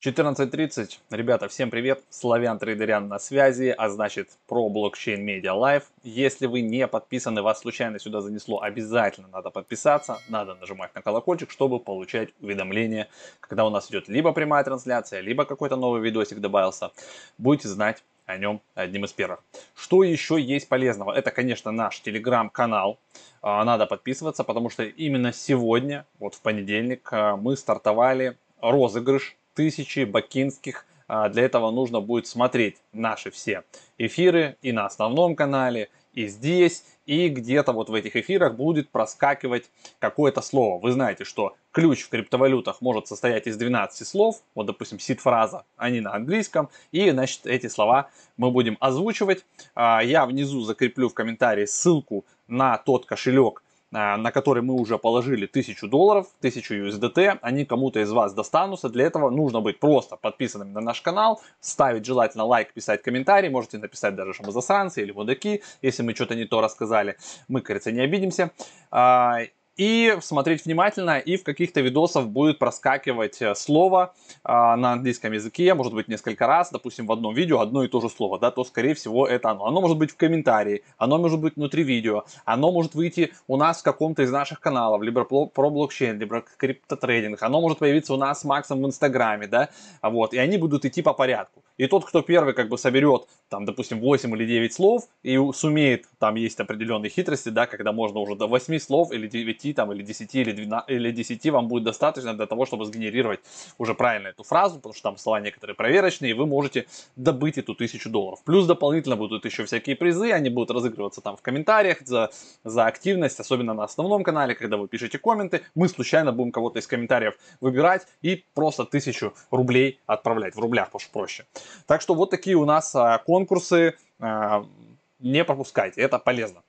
14.30. Ребята, всем привет. Славян Трейдерян на связи, а значит про блокчейн Media Live. Если вы не подписаны, вас случайно сюда занесло, обязательно надо подписаться, надо нажимать на колокольчик, чтобы получать уведомления, когда у нас идет либо прямая трансляция, либо какой-то новый видосик добавился. Будете знать о нем одним из первых. Что еще есть полезного? Это, конечно, наш телеграм-канал. А, надо подписываться, потому что именно сегодня, вот в понедельник, а, мы стартовали розыгрыш тысячи бакинских. А, для этого нужно будет смотреть наши все эфиры и на основном канале, и здесь, и где-то вот в этих эфирах будет проскакивать какое-то слово. Вы знаете, что ключ в криптовалютах может состоять из 12 слов, вот, допустим, сид-фраза, они на английском, и, значит, эти слова мы будем озвучивать. А, я внизу закреплю в комментарии ссылку на тот кошелек, а, на который мы уже положили 1000 долларов, 1000 USDT, они кому-то из вас достанутся. Для этого нужно быть просто подписанным на наш канал, ставить желательно лайк, писать комментарий, можете написать даже, что мы засранцы или мудаки, если мы что-то не то рассказали. Мы, кажется, не обидимся. А, и смотреть внимательно, и в каких-то видосах будет проскакивать э, слово э, на английском языке, может быть несколько раз, допустим, в одном видео одно и то же слово, да, то скорее всего это оно. Оно может быть в комментарии, оно может быть внутри видео, оно может выйти у нас в каком-то из наших каналов, либо про блокчейн, либо криптотрейдинг, оно может появиться у нас с Максом в Инстаграме, да, вот, и они будут идти по порядку. И тот, кто первый как бы соберет, там, допустим, 8 или 9 слов и сумеет, там есть определенные хитрости, да, когда можно уже до 8 слов или 9 там, или 10, или, 12, или 10 вам будет достаточно для того, чтобы сгенерировать уже правильно эту фразу, потому что там слова некоторые проверочные, и вы можете добыть эту тысячу долларов. Плюс дополнительно будут еще всякие призы, они будут разыгрываться там в комментариях за, за активность, особенно на основном канале, когда вы пишете комменты, мы случайно будем кого-то из комментариев выбирать и просто тысячу рублей отправлять, в рублях, потому что проще. Так что вот такие у нас а, конкурсы, а, не пропускайте, это полезно.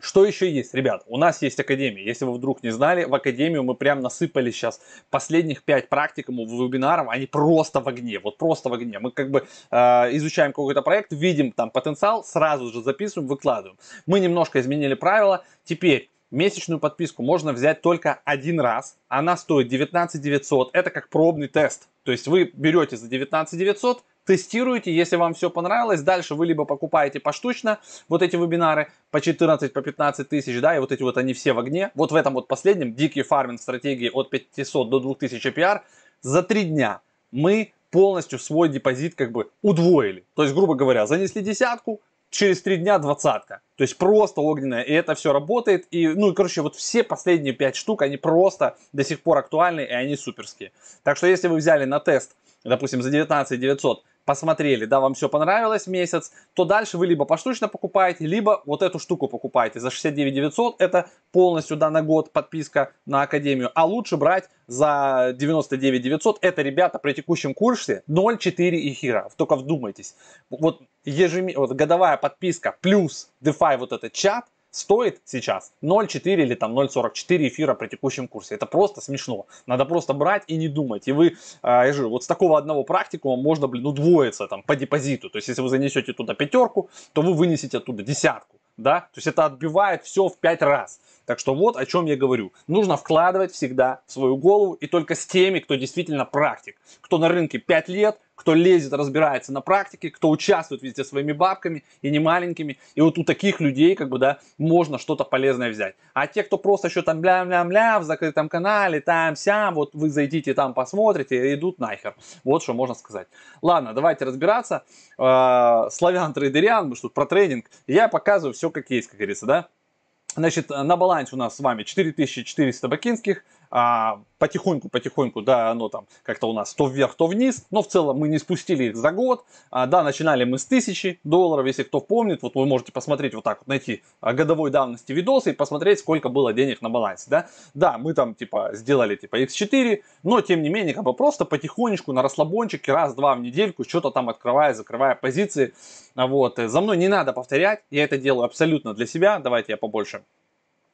Что еще есть, ребят? У нас есть Академия. Если вы вдруг не знали, в Академию мы прям насыпали сейчас последних 5 практикумов, вебинаров, они просто в огне, вот просто в огне. Мы как бы э, изучаем какой-то проект, видим там потенциал, сразу же записываем, выкладываем. Мы немножко изменили правила. Теперь месячную подписку можно взять только один раз. Она стоит 19 900. Это как пробный тест. То есть вы берете за 19 900, тестируете, если вам все понравилось, дальше вы либо покупаете поштучно вот эти вебинары по 14, по 15 тысяч, да, и вот эти вот они все в огне. Вот в этом вот последнем, дикий фарминг стратегии от 500 до 2000 APR, за три дня мы полностью свой депозит как бы удвоили. То есть, грубо говоря, занесли десятку, через три дня двадцатка. То есть просто огненная, и это все работает. И, ну, и, короче, вот все последние пять штук, они просто до сих пор актуальны, и они суперские. Так что, если вы взяли на тест, допустим, за 19 900 посмотрели, да, вам все понравилось месяц, то дальше вы либо поштучно покупаете, либо вот эту штуку покупаете. За 69 900, это полностью, да, на год подписка на Академию, а лучше брать за 99 900, это, ребята, при текущем курсе 0,4 эфира, только вдумайтесь, вот, ежем... вот годовая подписка плюс DeFi вот этот чат, стоит сейчас 0,4 или там 0,44 эфира при текущем курсе. Это просто смешно. Надо просто брать и не думать. И вы, а, я же, вот с такого одного практикума можно, блин, удвоиться там по депозиту. То есть, если вы занесете туда пятерку, то вы вынесете оттуда десятку. Да? То есть это отбивает все в 5 раз. Так что вот о чем я говорю. Нужно вкладывать всегда в свою голову и только с теми, кто действительно практик. Кто на рынке 5 лет, кто лезет, разбирается на практике, кто участвует везде своими бабками и не маленькими. И вот у таких людей, как бы, да, можно что-то полезное взять. А те, кто просто еще там бля-бля-бля в закрытом канале, там-сям, вот вы зайдите там, посмотрите, идут нахер. Вот что можно сказать. Ладно, давайте разбираться. Э, славян трейдериан, мы что тут про трейдинг. Я показываю все как есть, как говорится, да. Значит, на балансе у нас с вами 4400 бакинских, а, потихоньку-потихоньку, да, оно там как-то у нас то вверх, то вниз, но в целом мы не спустили их за год, а, да, начинали мы с 1000 долларов, если кто помнит, вот вы можете посмотреть вот так вот, найти а, годовой давности видосы и посмотреть, сколько было денег на балансе, да, да, мы там типа сделали типа x4, но тем не менее, как бы просто потихонечку на расслабончике раз-два в недельку, что-то там открывая, закрывая позиции, вот, за мной не надо повторять, я это делаю абсолютно для себя, давайте я побольше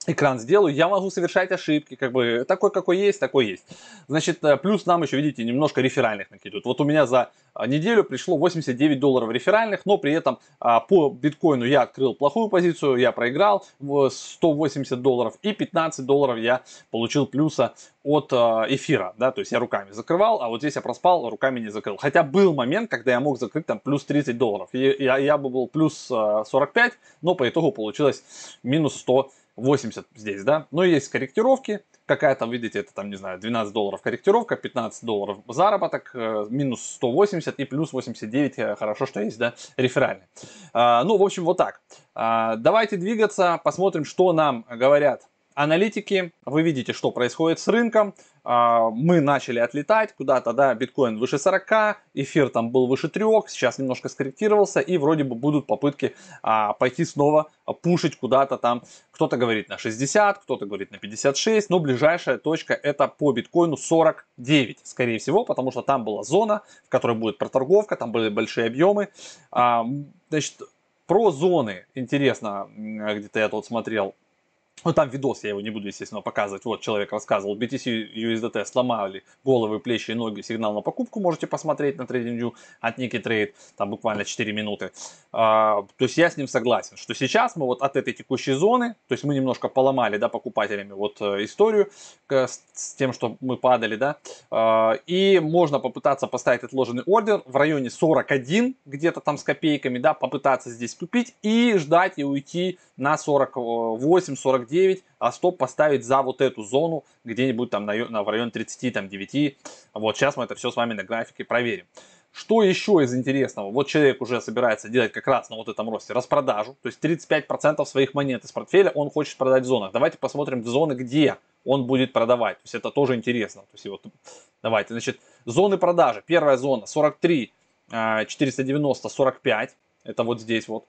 экран сделаю, я могу совершать ошибки, как бы такой, какой есть, такой есть. Значит, э, плюс нам еще, видите, немножко реферальных накидывают. Вот у меня за а, неделю пришло 89 долларов реферальных, но при этом а, по биткоину я открыл плохую позицию, я проиграл в 180 долларов и 15 долларов я получил плюса от а, эфира, да, то есть я руками закрывал, а вот здесь я проспал, руками не закрыл. Хотя был момент, когда я мог закрыть там плюс 30 долларов, и я, я бы был плюс 45, но по итогу получилось минус 100 80 здесь, да. Но есть корректировки, какая-то, видите, это там, не знаю, 12 долларов корректировка, 15 долларов заработок, э, минус 180 и плюс 89, э, хорошо, что есть, да, реферальный. А, ну, в общем, вот так. А, давайте двигаться, посмотрим, что нам говорят аналитики, вы видите, что происходит с рынком. А, мы начали отлетать куда-то, да, биткоин выше 40, эфир там был выше 3, сейчас немножко скорректировался, и вроде бы будут попытки а, пойти снова пушить куда-то там. Кто-то говорит на 60, кто-то говорит на 56, но ближайшая точка это по биткоину 49, скорее всего, потому что там была зона, в которой будет проторговка, там были большие объемы. А, значит, про зоны интересно, где-то я тут смотрел, ну, там видос, я его не буду, естественно, показывать. Вот, человек рассказывал, BTC USDT сломали головы, плечи и ноги, сигнал на покупку. Можете посмотреть на TradingView от Niki Trade, там буквально 4 минуты. А, то есть я с ним согласен, что сейчас мы вот от этой текущей зоны, то есть мы немножко поломали, да, покупателями вот э, историю с, с тем, что мы падали, да, а, и можно попытаться поставить отложенный ордер в районе 41, где-то там с копейками, да, попытаться здесь купить и ждать и уйти на 48, 49 49, а стоп поставить за вот эту зону где-нибудь там на, на, в районе 30, там 9. Вот сейчас мы это все с вами на графике проверим. Что еще из интересного? Вот человек уже собирается делать как раз на вот этом росте распродажу, то есть 35% своих монет из портфеля он хочет продать в зонах. Давайте посмотрим в зоны, где он будет продавать. То есть это тоже интересно. То есть вот, давайте, значит, зоны продажи. Первая зона 43, 490, 45. Это вот здесь вот.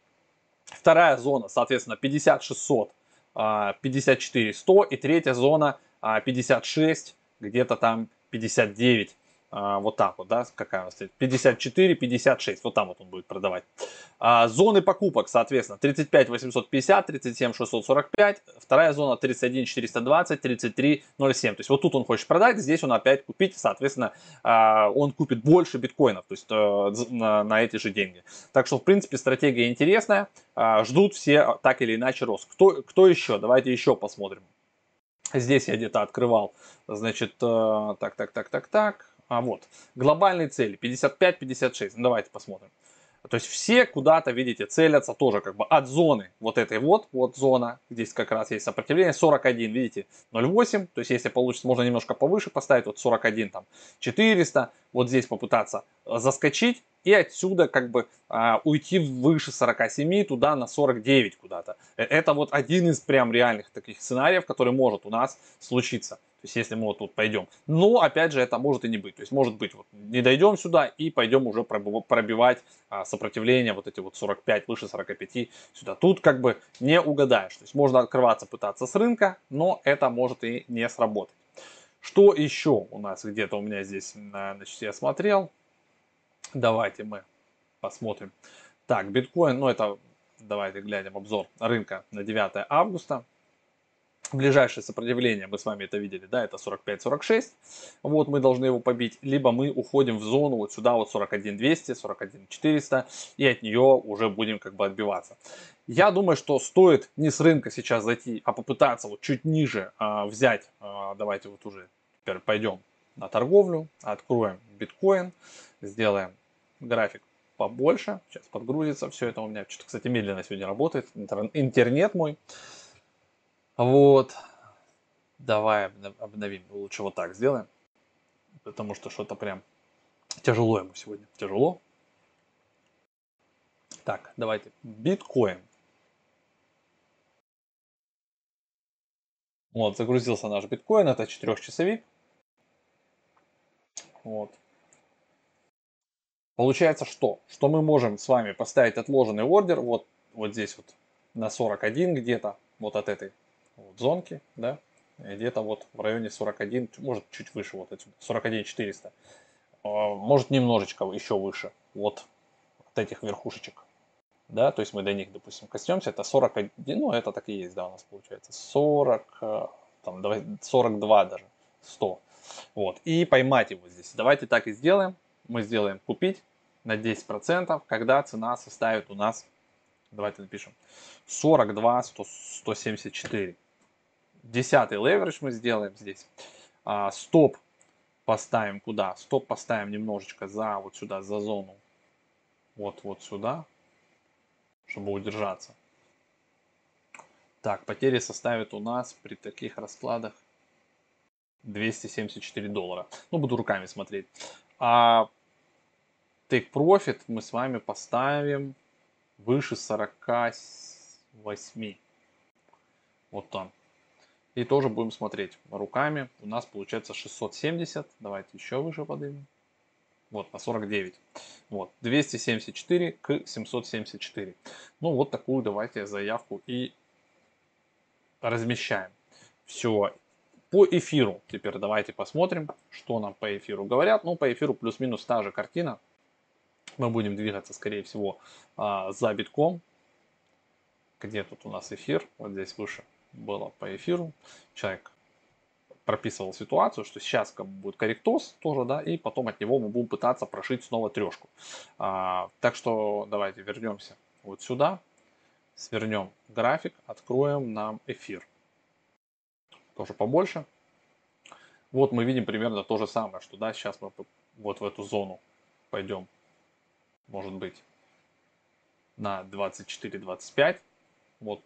Вторая зона, соответственно, 50, 600, 54 100 и третья зона 56 а, где-то там 59 а, вот так вот, да, какая у нас 54, 56, вот там вот он будет продавать. А, зоны покупок, соответственно, 35 850, 37 645, вторая зона 31 420, 33 07. То есть вот тут он хочет продать, здесь он опять купить, соответственно, а, он купит больше биткоинов, то есть а, на, эти же деньги. Так что, в принципе, стратегия интересная, ждут все так или иначе рост. Кто, кто еще? Давайте еще посмотрим. Здесь я где-то открывал, значит, э, так, так, так, так, так. А вот, глобальные цели 55-56. Ну, давайте посмотрим. То есть все куда-то, видите, целятся тоже как бы от зоны вот этой вот, вот зона, здесь как раз есть сопротивление, 41, видите, 0,8, то есть если получится, можно немножко повыше поставить, вот 41 там 400, вот здесь попытаться заскочить и отсюда как бы а, уйти выше 47, туда на 49 куда-то. Э, это вот один из прям реальных таких сценариев, который может у нас случиться. Есть если мы вот тут пойдем. Но опять же это может и не быть. То есть может быть вот не дойдем сюда и пойдем уже пробивать а, сопротивление вот эти вот 45 выше 45 сюда. Тут как бы не угадаешь. То есть можно открываться пытаться с рынка, но это может и не сработать. Что еще у нас где-то у меня здесь, значит, я смотрел. Давайте мы посмотрим. Так, биткоин, ну это, давайте глянем обзор рынка на 9 августа. Ближайшее сопротивление, мы с вами это видели, да, это 45-46. Вот мы должны его побить. Либо мы уходим в зону вот сюда вот 41-200, 41-400 и от нее уже будем как бы отбиваться. Я думаю, что стоит не с рынка сейчас зайти, а попытаться вот чуть ниже а, взять. А, давайте вот уже теперь пойдем на торговлю, откроем биткоин, сделаем график побольше. Сейчас подгрузится все это у меня. Что-то, кстати, медленно сегодня работает. Интернет мой. Вот. Давай обновим. Лучше вот так сделаем. Потому что что-то прям тяжело ему сегодня. Тяжело. Так, давайте. Биткоин. Вот, загрузился наш биткоин. Это четырехчасовик. Вот. Получается что? Что мы можем с вами поставить отложенный ордер вот, вот здесь вот на 41 где-то, вот от этой вот зонки, да, где-то вот в районе 41, может чуть выше вот отсюда, 41 400, а, может немножечко еще выше, вот от этих верхушечек. да, то есть мы до них, допустим, коснемся, это 41, ну, это так и есть, да, у нас получается 40, э, там, давай, 42 даже, 100, вот, и поймать его здесь. Давайте так и сделаем, мы сделаем купить на 10%, когда цена составит у нас, давайте напишем, 42 100, 174. Десятый леверидж мы сделаем здесь. А, стоп поставим куда? Стоп поставим немножечко за вот сюда, за зону. Вот, вот сюда чтобы удержаться. Так, потери составят у нас при таких раскладах 274 доллара. Ну, буду руками смотреть. А Take Profit мы с вами поставим выше 48. Вот там. И тоже будем смотреть руками. У нас получается 670. Давайте еще выше поднимем. Вот, на 49. Вот, 274 к 774. Ну, вот такую давайте заявку и размещаем. Все. По эфиру теперь давайте посмотрим, что нам по эфиру говорят. Ну, по эфиру плюс-минус та же картина. Мы будем двигаться, скорее всего, а, за битком. Где тут у нас эфир? Вот здесь выше было по эфиру. Человек прописывал ситуацию, что сейчас как бы будет корректоз тоже, да, и потом от него мы будем пытаться прошить снова трешку. А, так что давайте вернемся вот сюда, свернем график, откроем нам эфир. Тоже побольше. Вот мы видим примерно то же самое, что да, сейчас мы вот в эту зону пойдем, может быть, на 24-25. Вот,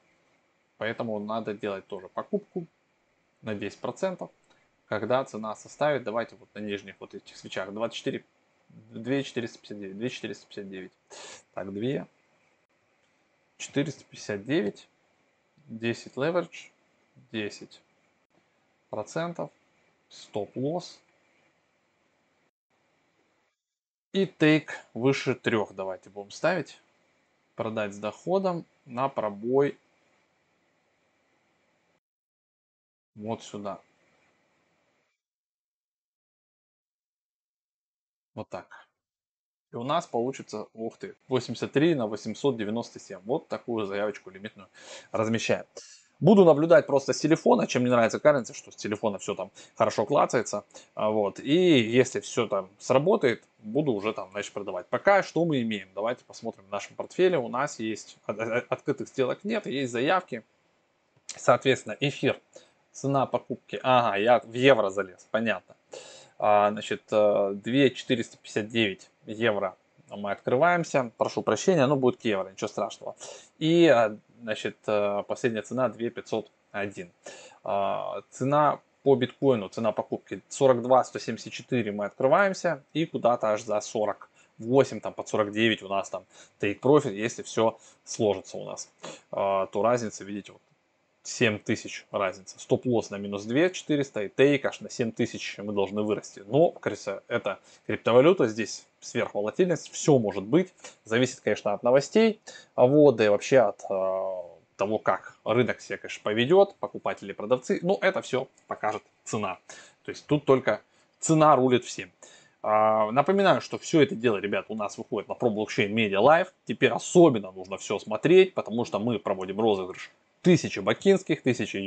поэтому надо делать тоже покупку на 10%, когда цена составит, давайте вот на нижних вот этих свечах. 24, 2459, 2459. Так, 2, 459, 10 leverage, 10 процентов, стоп-лосс. И take выше 3 давайте будем ставить. Продать с доходом на пробой вот сюда. Вот так. И у нас получится, ух ты, 83 на 897. Вот такую заявочку лимитную размещаем. Буду наблюдать просто с телефона, чем мне нравится currency, что с телефона все там хорошо клацается. А, вот. И если все там сработает, буду уже там, значит, продавать. Пока что мы имеем? Давайте посмотрим в нашем портфеле. У нас есть открытых сделок нет, есть заявки. Соответственно, эфир Цена покупки. Ага, я в евро залез, понятно. А, значит, 2,459 э, евро мы открываемся. Прошу прощения, но будет евро, ничего страшного. И, э, значит, э, последняя цена 2,501. А, цена по биткоину, цена покупки 42 174 мы открываемся и куда-то аж за 40 8 там под 49 у нас там take profit, если все сложится у нас, а, то разница, видите, вот 7 тысяч разница. Стоп-лосс на минус 2 400 и тейк аж на 7 тысяч мы должны вырасти. Но, кажется, это криптовалюта, здесь сверхволатильность, все может быть. Зависит, конечно, от новостей, вот, да и вообще от э, того, как рынок себя, конечно, поведет, покупатели, продавцы. Но это все покажет цена. То есть тут только цена рулит всем. А, напоминаю, что все это дело, ребят, у нас выходит на ProBlockchain Media Live. Теперь особенно нужно все смотреть, потому что мы проводим розыгрыш 1000 бакинских, 1000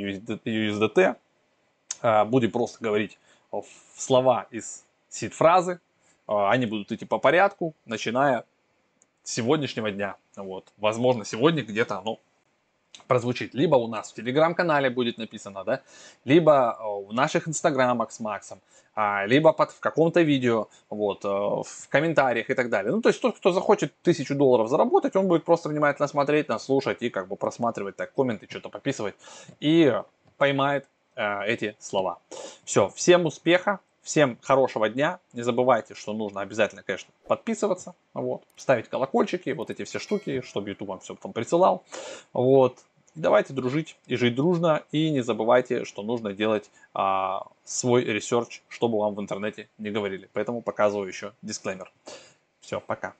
USDT. А, будем просто говорить слова из сид-фразы. А, они будут идти по порядку, начиная с сегодняшнего дня. Вот. Возможно, сегодня где-то оно прозвучит. Либо у нас в телеграм-канале будет написано, да, либо в наших инстаграмах с Максом, а, либо под, в каком-то видео, вот, в комментариях и так далее. Ну, то есть тот, кто захочет тысячу долларов заработать, он будет просто внимательно смотреть, нас слушать и как бы просматривать так комменты, что-то подписывать и поймает э, эти слова. Все, всем успеха, всем хорошего дня. Не забывайте, что нужно обязательно, конечно, подписываться, вот, ставить колокольчики, вот эти все штуки, чтобы YouTube вам все там присылал. Вот, Давайте дружить и жить дружно. И не забывайте, что нужно делать а, свой research, что бы вам в интернете не говорили. Поэтому показываю еще дисклеймер. Все, пока.